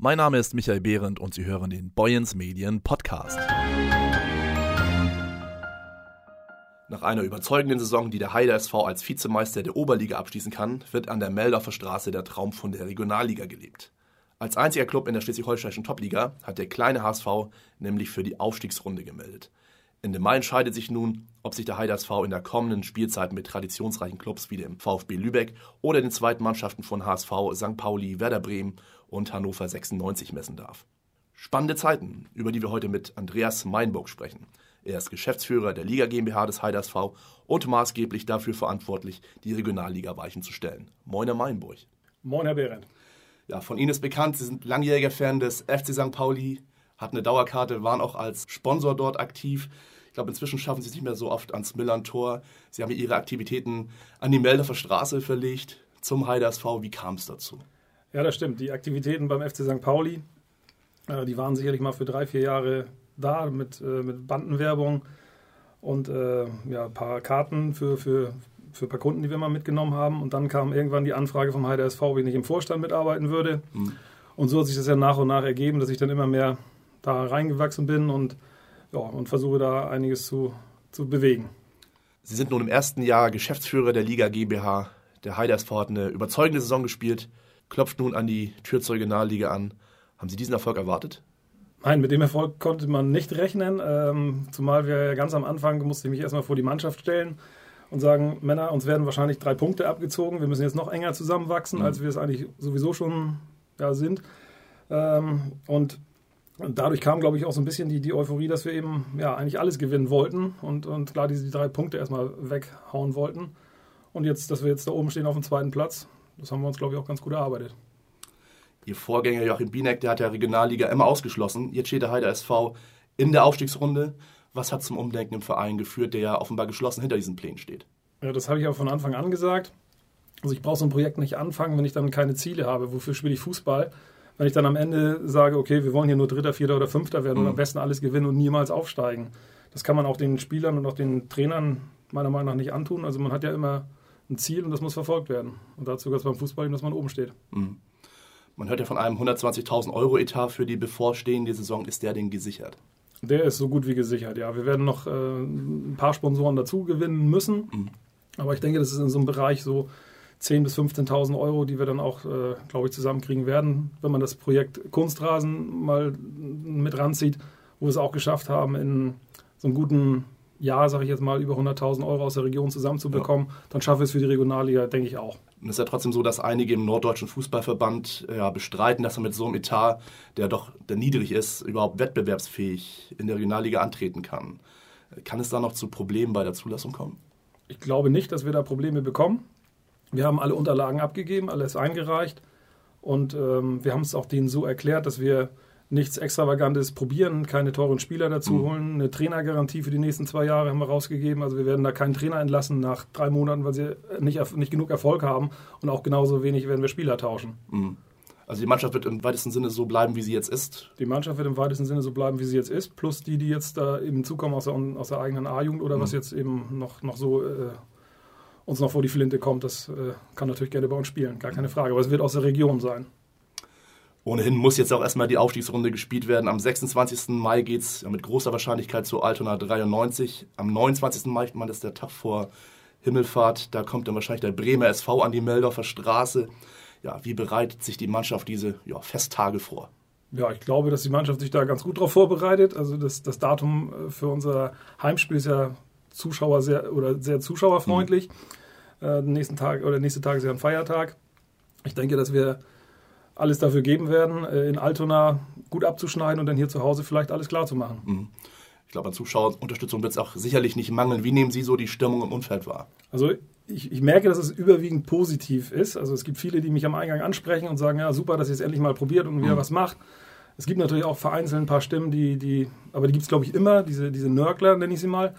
Mein Name ist Michael Behrendt und Sie hören den Boyens Medien Podcast. Nach einer überzeugenden Saison, die der Heider SV als Vizemeister der Oberliga abschließen kann, wird an der Meldorfer Straße der Traum von der Regionalliga gelebt. Als einziger Club in der schleswig-holsteinischen Topliga hat der kleine HSV nämlich für die Aufstiegsrunde gemeldet. Ende Mai entscheidet sich nun, ob sich der Heider SV in der kommenden Spielzeit mit traditionsreichen Clubs wie dem VfB Lübeck oder den zweiten Mannschaften von HSV, St. Pauli, Werder Bremen und Hannover 96 messen darf. Spannende Zeiten, über die wir heute mit Andreas Meinburg sprechen. Er ist Geschäftsführer der Liga GmbH des Heiders V und maßgeblich dafür verantwortlich, die Regionalliga Weichen zu stellen. Moin, Herr Meinburg. Moin, Herr Behrendt. Ja, von Ihnen ist bekannt, Sie sind langjähriger Fan des FC St. Pauli, hatten eine Dauerkarte, waren auch als Sponsor dort aktiv. Ich glaube, inzwischen schaffen Sie es nicht mehr so oft ans Millern-Tor. Sie haben Ihre Aktivitäten an die Meldorfer Straße verlegt zum Heiders V. Wie kam es dazu? Ja, das stimmt. Die Aktivitäten beim FC St. Pauli, äh, die waren sicherlich mal für drei, vier Jahre da mit, äh, mit Bandenwerbung und äh, ja, ein paar Karten für, für, für ein paar Kunden, die wir mal mitgenommen haben. Und dann kam irgendwann die Anfrage vom Heider SV, ob ich nicht im Vorstand mitarbeiten würde. Mhm. Und so hat sich das ja nach und nach ergeben, dass ich dann immer mehr da reingewachsen bin und, ja, und versuche da einiges zu, zu bewegen. Sie sind nun im ersten Jahr Geschäftsführer der Liga GmbH. Der Heider SV hat eine überzeugende Saison gespielt, klopft nun an die Tür zur Regionalliga an. Haben Sie diesen Erfolg erwartet? Nein, mit dem Erfolg konnte man nicht rechnen, ähm, zumal wir ganz am Anfang musste ich mich erstmal vor die Mannschaft stellen und sagen, Männer, uns werden wahrscheinlich drei Punkte abgezogen, wir müssen jetzt noch enger zusammenwachsen, mhm. als wir es eigentlich sowieso schon ja, sind. Ähm, und dadurch kam, glaube ich, auch so ein bisschen die, die Euphorie, dass wir eben ja eigentlich alles gewinnen wollten und, und klar diese drei Punkte erstmal weghauen wollten. Und jetzt, dass wir jetzt da oben stehen auf dem zweiten Platz, das haben wir uns, glaube ich, auch ganz gut erarbeitet. Ihr Vorgänger Joachim Bienek, der hat ja Regionalliga immer ausgeschlossen. Jetzt steht der Heider SV in der Aufstiegsrunde. Was hat zum Umdenken im Verein geführt, der ja offenbar geschlossen hinter diesen Plänen steht? Ja, das habe ich auch von Anfang an gesagt. Also ich brauche so ein Projekt nicht anfangen, wenn ich dann keine Ziele habe. Wofür spiele ich Fußball? Wenn ich dann am Ende sage, okay, wir wollen hier nur Dritter, Vierter oder Fünfter werden mhm. und am besten alles gewinnen und niemals aufsteigen. Das kann man auch den Spielern und auch den Trainern meiner Meinung nach nicht antun. Also man hat ja immer ein Ziel und das muss verfolgt werden. Und dazu gehört es beim Fußball eben, dass man oben steht. Mhm. Man hört ja von einem 120.000 Euro Etat für die bevorstehende Saison. Ist der denn gesichert? Der ist so gut wie gesichert, ja. Wir werden noch äh, ein paar Sponsoren dazu gewinnen müssen. Mhm. Aber ich denke, das ist in so einem Bereich so 10.000 bis 15.000 Euro, die wir dann auch, äh, glaube ich, zusammenkriegen werden, wenn man das Projekt Kunstrasen mal mit ranzieht, wo wir es auch geschafft haben, in so einem guten Jahr, sage ich jetzt mal, über 100.000 Euro aus der Region zusammenzubekommen, ja. dann schaffen wir es für die Regionalliga, denke ich auch. Und es ist ja trotzdem so, dass einige im Norddeutschen Fußballverband ja, bestreiten, dass man mit so einem Etat, der doch der niedrig ist, überhaupt wettbewerbsfähig in der Regionalliga antreten kann. Kann es da noch zu Problemen bei der Zulassung kommen? Ich glaube nicht, dass wir da Probleme bekommen. Wir haben alle Unterlagen abgegeben, alles eingereicht und ähm, wir haben es auch denen so erklärt, dass wir nichts Extravagantes probieren, keine teuren Spieler dazu mhm. holen. Eine Trainergarantie für die nächsten zwei Jahre haben wir rausgegeben. Also wir werden da keinen Trainer entlassen nach drei Monaten, weil sie nicht, nicht genug Erfolg haben. Und auch genauso wenig werden wir Spieler tauschen. Mhm. Also die Mannschaft wird im weitesten Sinne so bleiben, wie sie jetzt ist? Die Mannschaft wird im weitesten Sinne so bleiben, wie sie jetzt ist. Plus die, die jetzt da eben zukommen aus der, aus der eigenen A-Jugend oder mhm. was jetzt eben noch, noch so... Äh, uns noch vor die Flinte kommt, das äh, kann natürlich gerne bei uns spielen, gar keine Frage. Aber es wird aus der Region sein. Ohnehin muss jetzt auch erstmal die Aufstiegsrunde gespielt werden. Am 26. Mai geht es mit großer Wahrscheinlichkeit zu Altona 93. Am 29. Mai, ich meine, das ist der Tag vor Himmelfahrt. Da kommt dann wahrscheinlich der Bremer SV an die Meldorfer Straße. Ja, wie bereitet sich die Mannschaft diese ja, Festtage vor? Ja, ich glaube, dass die Mannschaft sich da ganz gut darauf vorbereitet. Also das, das Datum äh, für unser Heimspiel ist ja Zuschauer sehr oder sehr zuschauerfreundlich. Mhm. Äh, nächsten Tag oder nächste Tag ist ja ein Feiertag. Ich denke, dass wir alles dafür geben werden, äh, in Altona gut abzuschneiden und dann hier zu Hause vielleicht alles klar zu machen. Mhm. Ich glaube, an Zuschauerunterstützung wird es auch sicherlich nicht mangeln. Wie nehmen Sie so die Stimmung im Umfeld wahr? Also ich, ich, merke, dass es überwiegend positiv ist. Also es gibt viele, die mich am Eingang ansprechen und sagen, ja super, dass ihr es endlich mal probiert und wieder mhm. was macht. Es gibt natürlich auch vereinzelt ein paar Stimmen, die, die aber die gibt es glaube ich immer, diese, diese Nörgler nenne ich sie mal.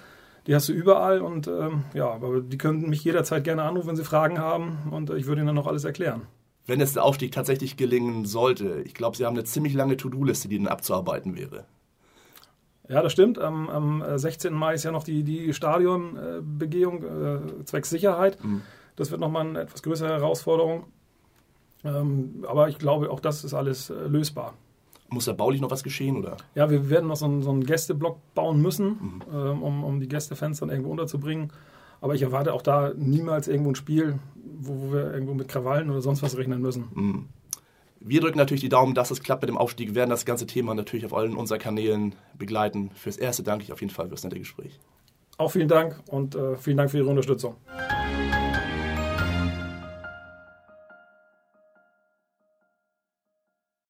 Die hast du überall und ähm, ja, aber die können mich jederzeit gerne anrufen, wenn sie Fragen haben und ich würde ihnen dann noch alles erklären wenn es der Aufstieg tatsächlich gelingen sollte, ich glaube, Sie haben eine ziemlich lange To-Do-Liste, die dann abzuarbeiten wäre. Ja, das stimmt. Am, am 16. Äh, Mai ist ja noch die, die Stadionbegehung äh, zwecks Sicherheit. Mhm. Das wird nochmal eine etwas größere Herausforderung. Ähm, aber ich glaube, auch das ist alles äh, lösbar. Muss da baulich noch was geschehen, oder? Ja, wir werden noch so einen, so einen Gästeblock bauen müssen, mhm. ähm, um, um die Gästefans dann irgendwo unterzubringen. Aber ich erwarte auch da niemals irgendwo ein Spiel, wo, wo wir irgendwo mit Krawallen oder sonst was rechnen müssen. Mhm. Wir drücken natürlich die Daumen, dass es klappt mit dem Aufstieg. Wir werden das ganze Thema natürlich auf allen unseren Kanälen begleiten. Fürs Erste danke ich auf jeden Fall für das nette Gespräch. Auch vielen Dank und äh, vielen Dank für Ihre Unterstützung.